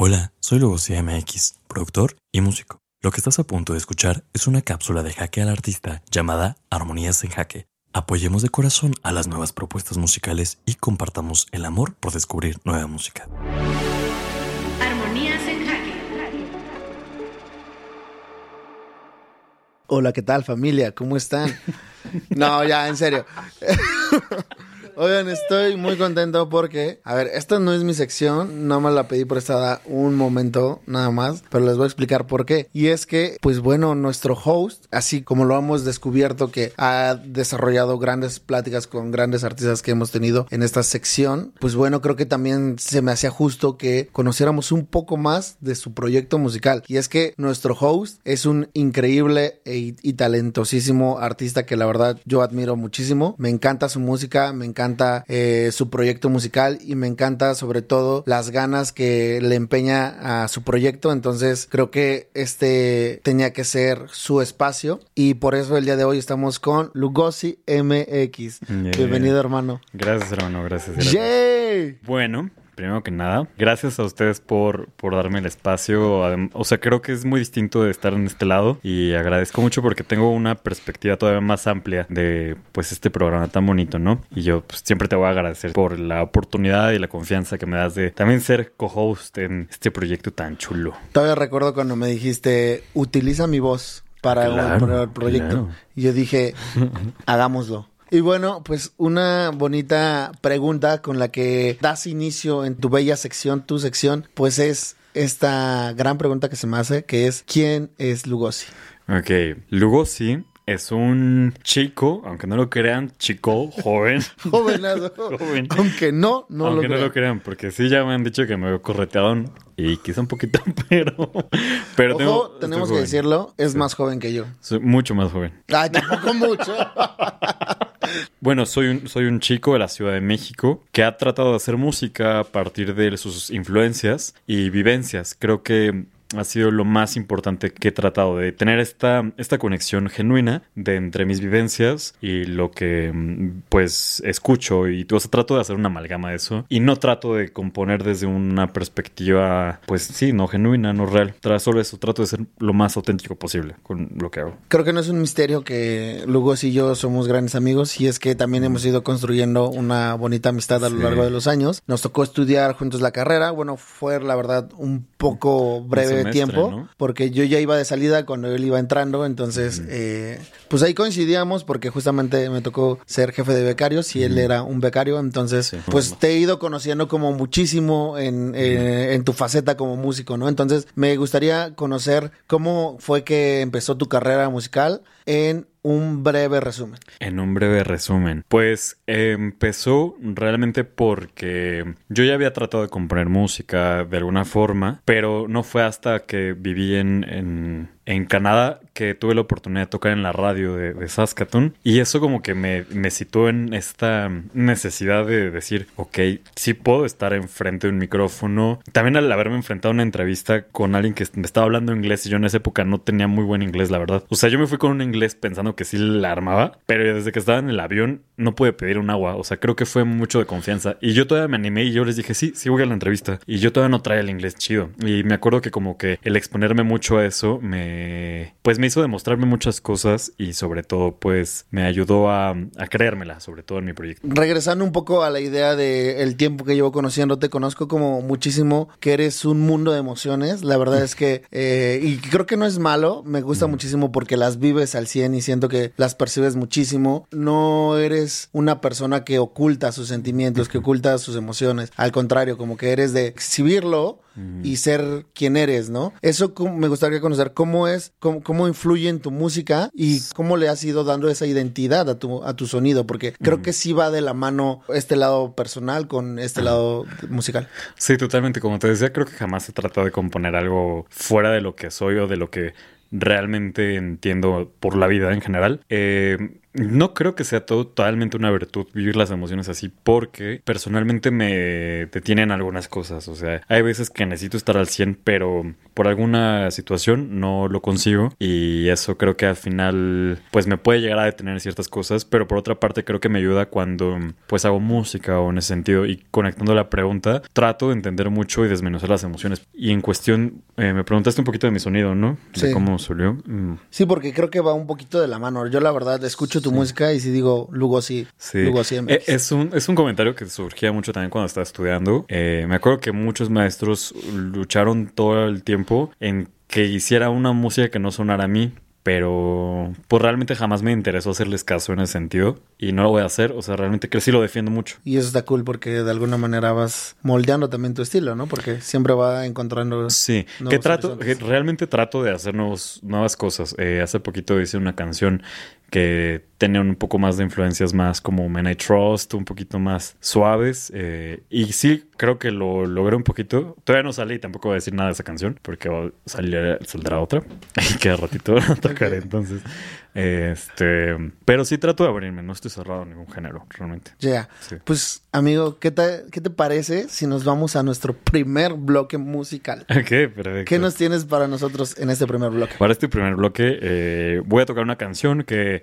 Hola, soy Lugosia MX, productor y músico. Lo que estás a punto de escuchar es una cápsula de jaque al artista llamada Armonías en Jaque. Apoyemos de corazón a las nuevas propuestas musicales y compartamos el amor por descubrir nueva música. Armonías en Jaque. Hola, ¿qué tal familia? ¿Cómo están? No, ya, en serio. Oigan, estoy muy contento porque, a ver, esta no es mi sección, no me la pedí prestada un momento nada más, pero les voy a explicar por qué. Y es que, pues bueno, nuestro host, así como lo hemos descubierto que ha desarrollado grandes pláticas con grandes artistas que hemos tenido en esta sección, pues bueno, creo que también se me hacía justo que conociéramos un poco más de su proyecto musical. Y es que nuestro host es un increíble e- y talentosísimo artista que la verdad yo admiro muchísimo. Me encanta su música, me encanta eh, su proyecto musical y me encanta sobre todo las ganas que le empeña a su proyecto. Entonces creo que este tenía que ser su espacio y por eso el día de hoy estamos con Lugosi MX. Yeah. Bienvenido hermano. Gracias, hermano, gracias. gracias. Bueno, primero que nada, gracias a ustedes por, por darme el espacio. O sea, creo que es muy distinto de estar en este lado y agradezco mucho porque tengo una perspectiva todavía más amplia de pues este programa tan bonito, ¿no? Y yo pues, siempre te voy a agradecer por la oportunidad y la confianza que me das de también ser co-host en este proyecto tan chulo. Todavía recuerdo cuando me dijiste, utiliza mi voz para, el- Claro, para el proyecto. claro. Y yo dije, hagámoslo. Y bueno, pues una bonita pregunta con la que das inicio en tu bella sección, tu sección, pues es esta gran pregunta que se me hace, que es, ¿quién es Lugosi? Ok, Lugosi es un chico, aunque no lo crean, chico, joven. Jovenazo. Joven. Aunque no, no Aunque lo no creo. lo crean, porque sí ya me han dicho que me veo correteadón y quizá un poquito, pero... pero Ojo, tengo- tenemos que joven. decirlo, es más joven que yo. Soy mucho más joven. Ay, tampoco mucho. Bueno, soy un, soy un chico de la Ciudad de México que ha tratado de hacer música a partir de sus influencias y vivencias. Creo que ha sido lo más importante que he tratado de tener esta, esta conexión genuina de entre mis vivencias y lo que mm, pues escucho y o sea, trato de hacer una amalgama de eso y no trato de componer desde una perspectiva pues sí, no genuina, no real. Solo eso, trato de ser lo más auténtico posible con lo que hago. Creo que no es un misterio que Lugos y yo somos grandes amigos y es que también hemos ido construyendo una bonita amistad a lo Sí. largo de los años. Nos tocó estudiar juntos la carrera. Bueno, fue la verdad un poco breve semestre, tiempo ¿no? porque yo ya iba de salida cuando él iba entrando. Entonces, eh, pues ahí coincidíamos porque justamente me tocó ser jefe de becarios y él era un becario. Entonces, Sí. pues te he ido conociendo como muchísimo en, eh, en tu faceta como músico, ¿no? Entonces, me gustaría conocer cómo fue que empezó tu carrera musical en un breve resumen. En un breve resumen, pues empezó realmente porque yo ya había tratado de componer música de alguna forma, pero no fue hasta que viví en, en Canadá que tuve la oportunidad de tocar en la radio de, Saskatoon y eso como que me, me situó en esta necesidad de decir, ok, sí puedo estar enfrente de un micrófono. También al haberme enfrentado a una entrevista con alguien que me estaba hablando inglés y yo en esa época no tenía muy buen inglés, la verdad. O sea, yo me fui con un inglés pensando que sí la armaba, pero desde que estaba en el avión no pude pedir un agua. O sea, creo que fue mucho de confianza. Y yo todavía me animé y yo les dije, sí, sí voy a la entrevista. Y yo todavía no traía el inglés chido. Y me acuerdo que como que el exponerme mucho a eso me... Pues me hizo demostrarme muchas cosas y sobre todo pues me ayudó a, a creérmela, sobre todo en mi proyecto. Regresando un poco a la idea de el tiempo que llevo conociéndote, conozco como muchísimo que eres un mundo de emociones. La verdad es que, eh, y creo que no es malo, me gusta muchísimo porque las vives al 100 y siento que las percibes muchísimo. No eres una persona que oculta sus sentimientos, que oculta sus emociones. Al contrario, como que eres de exhibirlo y ser quien eres, ¿no? Eso me gustaría conocer cómo es, cómo, cómo influye en tu música y cómo le has ido dando esa identidad a tu, a tu sonido, porque creo que sí va de la mano este lado personal con este lado musical. Sí, totalmente. Como te decía, creo que jamás he tratado de componer algo fuera de lo que soy o de lo que realmente entiendo por la vida en general. Eh, No creo que sea todo, totalmente una virtud vivir las emociones así porque personalmente me detienen algunas cosas. O sea, hay veces que necesito estar al 100 pero por alguna situación no lo consigo y eso creo que al final pues me puede llegar a detener ciertas cosas, pero por otra parte creo que me ayuda cuando pues hago música o en ese sentido y conectando la pregunta trato de entender mucho y desmenuzar las emociones. Y en cuestión, eh, me preguntaste un poquito de mi sonido, ¿no? De Sí. cómo salió. Mm. Sí, porque creo que va un poquito de la mano. Yo la verdad escucho tu música y si digo Lugo sí, Sí. Lugo sí Eh, MX. Es un, es un comentario que surgía mucho también cuando estaba estudiando. Eh, me acuerdo que muchos maestros lucharon todo el tiempo en que hiciera una música que no sonara a mí. Pero pues realmente jamás me interesó hacerles caso en ese sentido. Y no lo voy a hacer. O sea, realmente que sí lo defiendo mucho. Y eso está cool porque de alguna manera vas moldeando también tu estilo, ¿no? Porque siempre va encontrando... Sí, que trato, que realmente trato de hacer nuevos- nuevas cosas. Eh, hace poquito hice una canción que tenía un poco más de influencias más como Men I Trust, un poquito más suaves. eh, y sí, creo que lo logré un poquito. Todavía no sale y tampoco voy a decir nada de esa canción porque saldrá, otra. Y queda ratito la tocaré. Entonces, este, pero sí trato de abrirme. No estoy cerrado a ningún género, realmente. Ya. Sí. Pues, amigo, ¿qué te, ¿qué te parece si nos vamos a nuestro primer bloque musical? Ok, perfecto. ¿Qué nos tienes para nosotros en este primer bloque? Para este primer bloque eh, voy a tocar una canción que,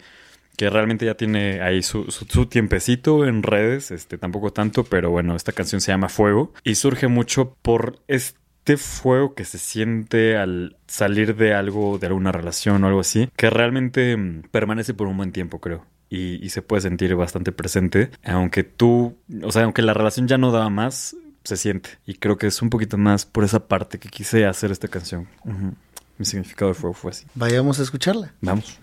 que realmente ya tiene ahí su, su, su tiempecito en redes, este, tampoco tanto, pero bueno, esta canción se llama Fuego y surge mucho por este fuego que se siente al salir de algo, de alguna relación o algo así, que realmente mm, permanece por un buen tiempo, creo. Y, y se puede sentir bastante presente, aunque tú, o sea, aunque la relación ya no daba más, se siente. Y creo que es un poquito más por esa parte que quise hacer esta canción. Mi significado de fuego fue así. Vayamos a escucharla. Vamos.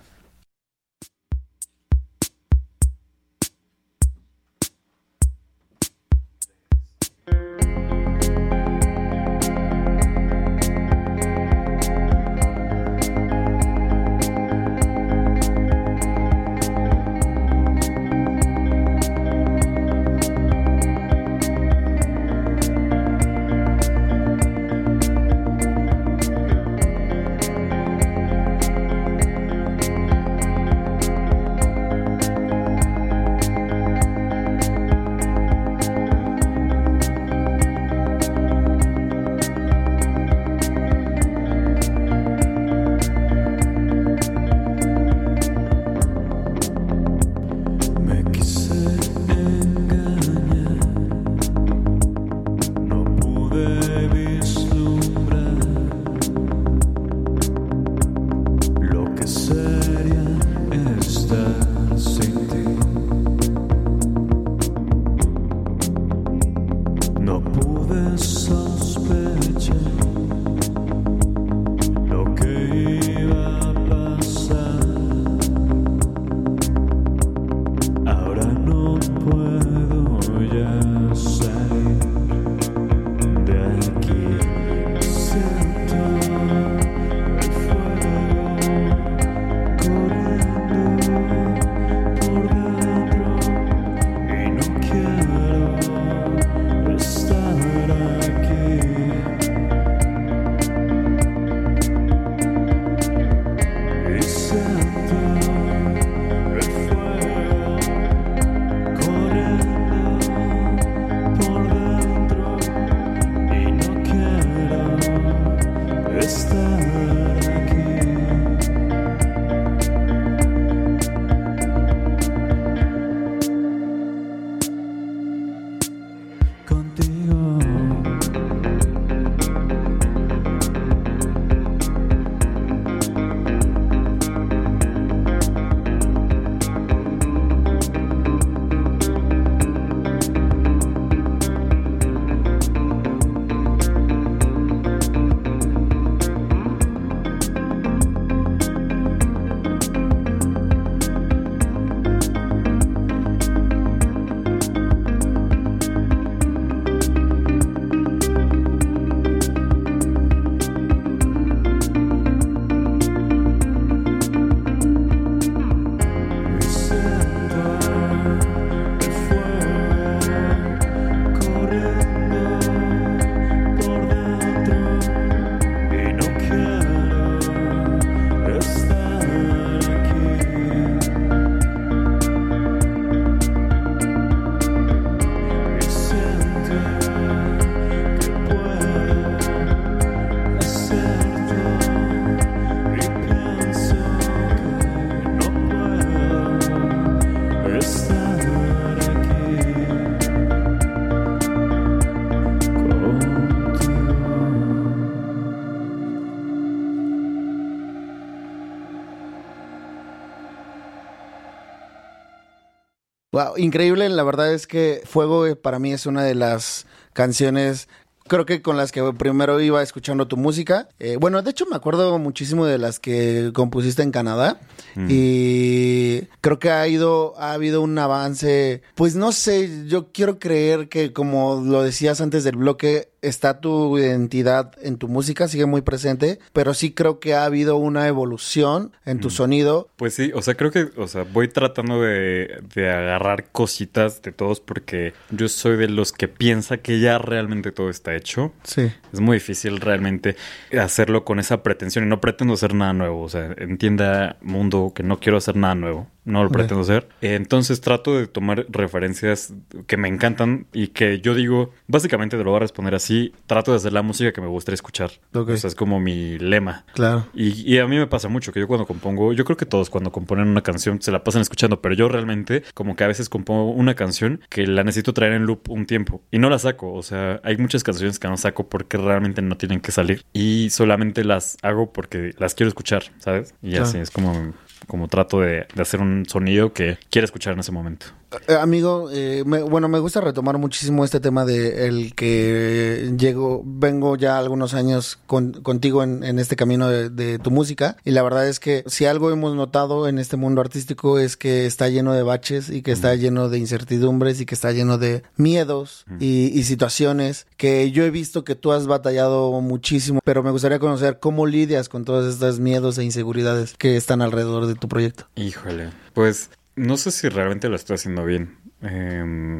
Wow, increíble. La verdad es que Fuego eh, para mí es una de las canciones creo que con las que primero iba escuchando tu música. Eh, bueno, de hecho me acuerdo muchísimo de las que compusiste en Canadá Mm. y creo que ha ido, ha habido un avance, pues no sé, yo quiero creer que como lo decías antes del bloque, está tu identidad en tu música, sigue muy presente, pero sí creo que ha habido una evolución en tu Mm. sonido. Pues sí, o sea, creo que, o sea, voy tratando de, de agarrar cositas de todos porque yo soy de los que piensa que ya realmente todo está hecho. Sí. Es muy difícil realmente hacerlo con esa pretensión y no pretendo hacer nada nuevo. O sea, entienda mundo que no quiero hacer nada nuevo. No lo pretendo hacer. Entonces trato de tomar referencias que me encantan y que yo digo, básicamente te lo voy a responder así. Trato de hacer la música que me gustaría escuchar. Ok. O sea, es como mi lema. Claro. Y, y a mí me pasa mucho que yo cuando compongo, yo creo que todos cuando componen una canción se la pasan escuchando, pero yo realmente como que a veces compongo una canción que la necesito traer en loop un tiempo y no la saco. O sea, hay muchas canciones que no saco porque realmente no tienen que salir y solamente las hago porque las quiero escuchar, ¿sabes? Y Claro. así es como, como trato de, de hacer un sonido que quiero escuchar en ese momento. Eh, amigo, eh, me- bueno, me gusta retomar muchísimo este tema de el que llego, vengo ya algunos años con- contigo en, en este camino de, de tu música. Y la verdad es que si algo hemos notado en este mundo artístico es que está lleno de baches y que está lleno de incertidumbres y que está lleno de miedos y, y situaciones que yo he visto que tú has batallado muchísimo, pero me gustaría conocer cómo lidias con todos estos miedos e inseguridades que están alrededor de tu proyecto. Híjole, pues no sé si realmente lo estoy haciendo bien. Em,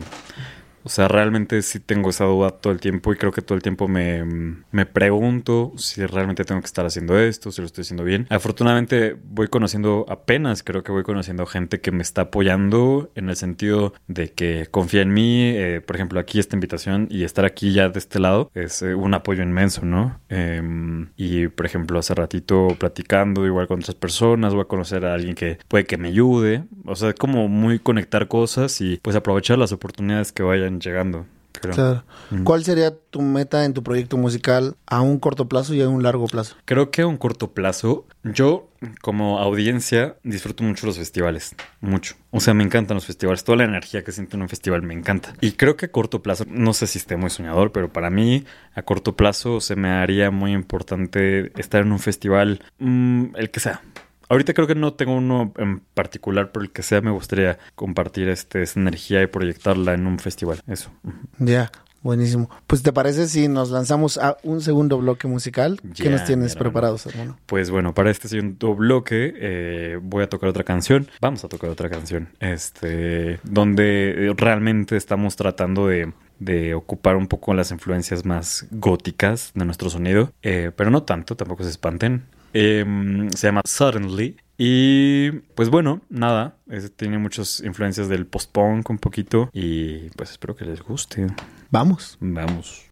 o sea, realmente sí tengo esa duda todo el tiempo y creo que todo el tiempo me, me pregunto si realmente tengo que estar haciendo esto, si lo estoy haciendo bien. Afortunadamente voy conociendo, apenas creo que voy conociendo gente que me está apoyando en el sentido de que confía en mí. Eh, por ejemplo, aquí esta invitación y estar aquí ya de este lado es eh, un apoyo inmenso, ¿no? Em, y por ejemplo, hace ratito platicando igual con otras personas, voy a conocer a alguien que puede que me ayude. O sea, como muy conectar cosas y pues aprovechar las oportunidades que vayan llegando. Creo. Claro. ¿Cuál sería tu meta en tu proyecto musical a un corto plazo y a un largo plazo? Creo que a un corto plazo, yo como audiencia disfruto mucho los festivales, mucho. O sea, me encantan los festivales, toda la energía que siento en un festival me encanta. Y creo que a corto plazo, no sé si esté muy soñador, pero para mí a corto plazo se me haría muy importante estar en un festival, mm, el que sea. Ahorita creo que no tengo uno en particular, pero el que sea me gustaría compartir este, esa energía y proyectarla en un festival. Eso. Ya, buenísimo. Pues ¿te parece si nos lanzamos a un segundo bloque musical? ¿Qué Ya, nos tienes preparados, hermano? Pues bueno, para este segundo bloque eh, voy a tocar otra canción. Vamos a tocar otra canción. Este, donde realmente estamos tratando de, de ocupar un poco las influencias más góticas de nuestro sonido. eh, pero no tanto, tampoco se espanten. Em, se llama Suddenly. Y pues bueno, nada, es- tiene muchas influencias del post-punk un poquito. Y pues espero que les guste. Vamos. Vamos.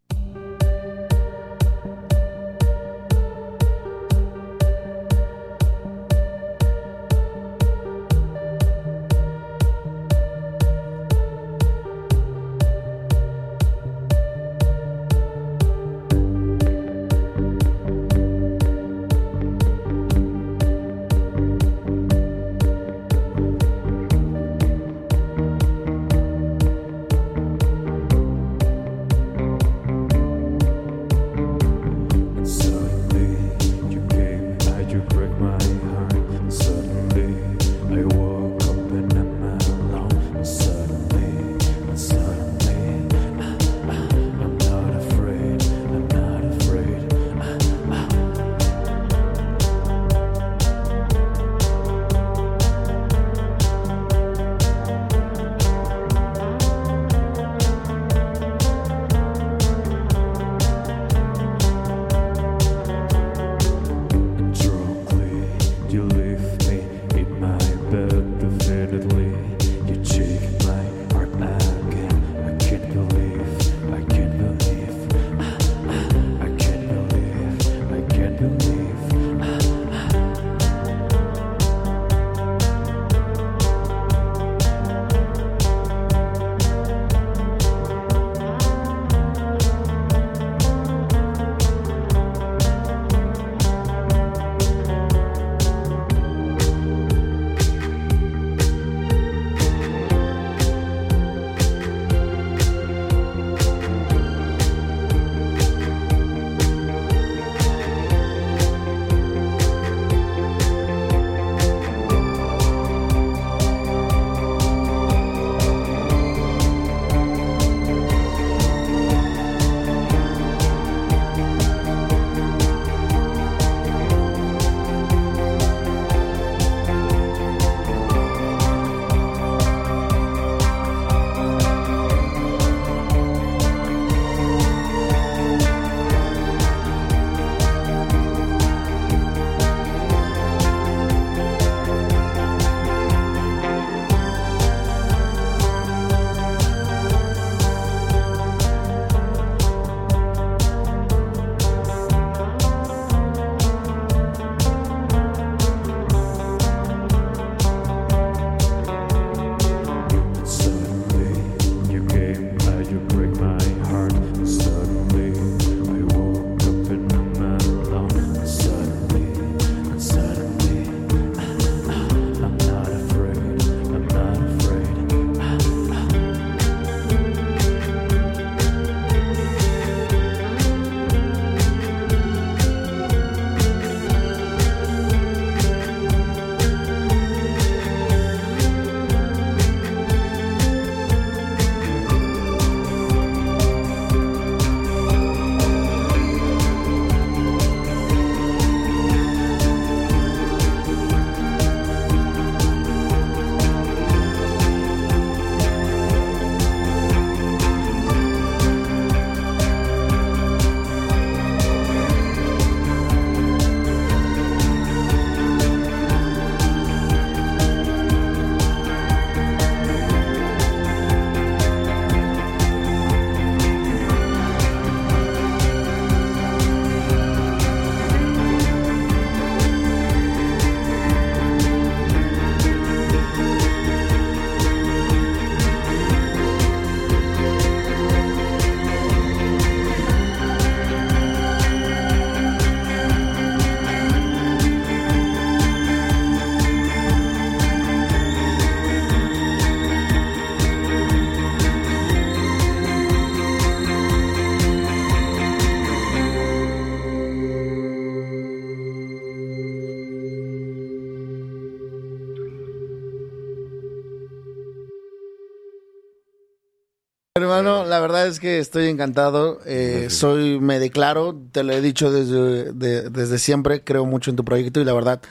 Hermano, la verdad es que estoy encantado. Eh, soy, me declaro, te lo he dicho desde, de- desde siempre, creo mucho en tu proyecto y la verdad,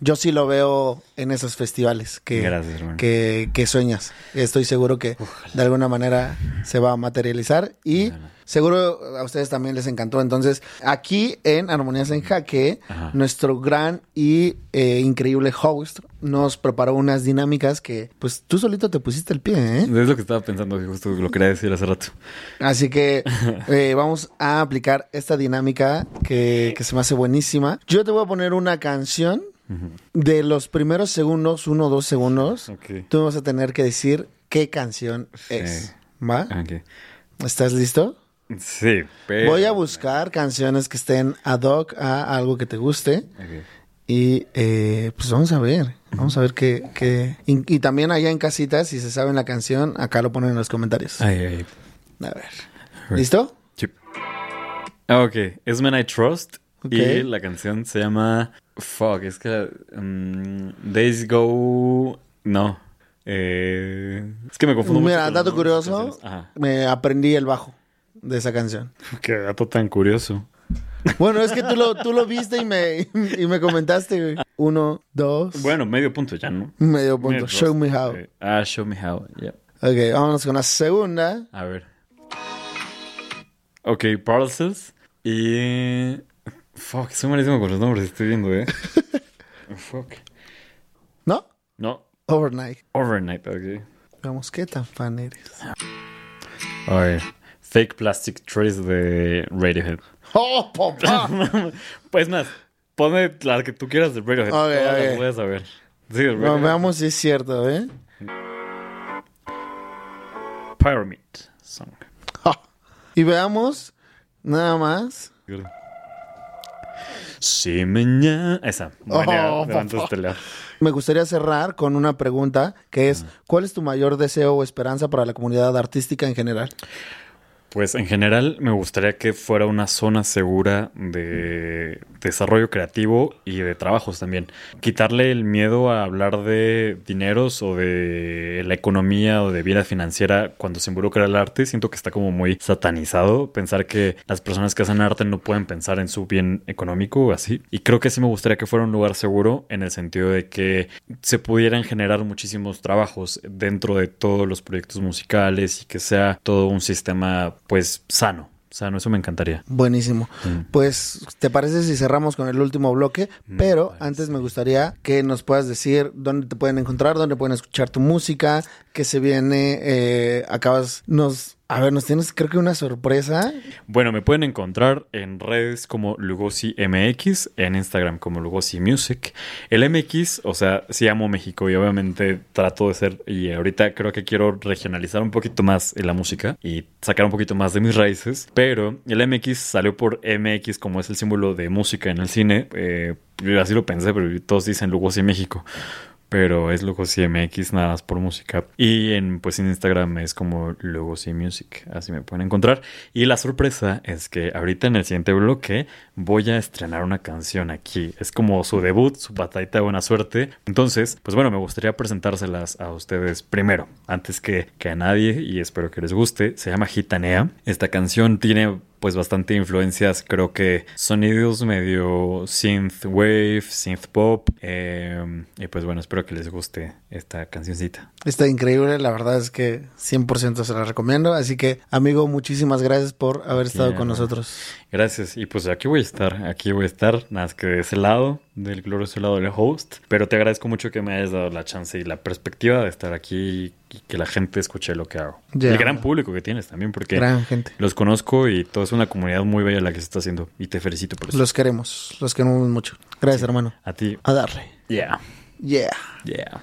yo sí lo veo en esos festivales que, Gracias, que, que sueñas. Estoy seguro que de alguna manera se va a materializar y seguro a ustedes también les encantó. Entonces, aquí en Armonías en Jaque, Ajá. nuestro gran y eh, increíble host nos preparó unas dinámicas que, pues, tú solito te pusiste el pie, ¿eh? Es lo que estaba pensando, que justo lo quería decir hace rato. Así que eh, vamos a aplicar esta dinámica que, que se me hace buenísima. Yo te voy a poner una canción de los primeros segundos, uno o dos segundos. Ok. Tú vas a tener que decir qué canción es. ¿Va? Ok. ¿Estás listo? Sí, pero... Voy a buscar canciones que estén ad hoc a algo que te guste. Ok. Y eh, pues vamos a ver. Vamos a ver qué. qué- Y, y también allá en casita, si se saben la canción, acá lo ponen en los comentarios. Ay, ay. A ver. ¿Listo? Chip. Ah, ok. Es Man I Trust. Ok. Y la canción se llama. Fuck, es que. um, Days Go. No. Eh, es que me confundo. Mira, dato curioso, me aprendí el bajo de esa canción. Qué dato tan curioso. Bueno, es que tú lo, tú lo viste y me, y me comentaste, güey. Uno, dos, Bueno, medio punto ya, ¿no? medio punto. Medio Show me how. Ah, show me how. Yeah. Ok, vámonos con la segunda. A ver. Ok, Parcels. Y. Fuck, soy malísimo con los nombres, estoy viendo, eh. Fuck. ¿No? No. Overnight. Overnight, ok. Vamos, ¿qué tan fan eres? A ver. Fake Plastic Trees de Radiohead. ¡Oh, papá! pues más, ponme la que tú quieras de Radiohead. Ok, Todas ok. las voy a saber. Sí, de No, Radiohead. veamos si es cierto, ¿eh? Pyramid Song. Y veamos, nada más. Sí, mañana. Esa. Oh. Me gustaría cerrar con una pregunta que es, ¿cuál es tu mayor deseo o esperanza para la comunidad artística en general? Pues en general me gustaría que fuera una zona segura de desarrollo creativo y de trabajos también. Quitarle el miedo a hablar de dineros o de la economía o de vida financiera cuando se involucra el arte. Siento que está como muy satanizado pensar que las personas que hacen arte no pueden pensar en su bien económico o así. Y creo que sí me gustaría que fuera un lugar seguro en el sentido de que se pudieran generar muchísimos trabajos dentro de todos los proyectos musicales y que sea todo un sistema pues sano. Sano, eso me encantaría. Buenísimo. Mm. Pues, ¿te parece si cerramos con el último bloque? Pero antes me gustaría que nos puedas decir dónde te pueden encontrar, dónde pueden escuchar tu música, que se viene, eh, acabas, nos, a ver, nos tienes creo que una sorpresa. Bueno, me pueden encontrar en redes como Lugosi MX, en Instagram como Lugosi Music. El MX, o sea, sí amo México y obviamente trato de ser, y ahorita creo que quiero regionalizar un poquito más en la música y sacar un poquito más de mis raíces, pero el MX salió por MX como es el símbolo de música en el cine. eh, así lo pensé, pero todos dicen Lugosi México. Pero es Lugosi MX nada más por música. Y en pues en Instagram es como Lugosi Music. Así me pueden encontrar. Y la sorpresa es que ahorita en el siguiente bloque voy a estrenar una canción aquí. Es como su debut, su batallita de buena suerte. Entonces, pues bueno, me gustaría presentárselas a ustedes primero, antes que, que a nadie, y espero que les guste. Se llama Gitanea. Esta canción tiene pues bastante influencias, creo que sonidos medio synth wave, synth pop. eh, y pues bueno, espero que les guste esta cancioncita. Está increíble, la verdad es que 100% se la recomiendo. Así que, amigo, muchísimas gracias por haber estado con nosotros. Gracias. Y pues aquí voy estar, aquí voy a estar, nada más que de ese lado, del glorioso lado del host. Pero te agradezco mucho que me hayas dado la chance y la perspectiva de estar aquí y que la gente escuche lo que hago. El gran público que tienes también, porque Gran gente. los conozco y todo es una comunidad muy bella la que se está haciendo. Y te felicito por eso. Los queremos, los queremos mucho. Gracias, hermano. A ti. A darle. Yeah. Yeah. Yeah.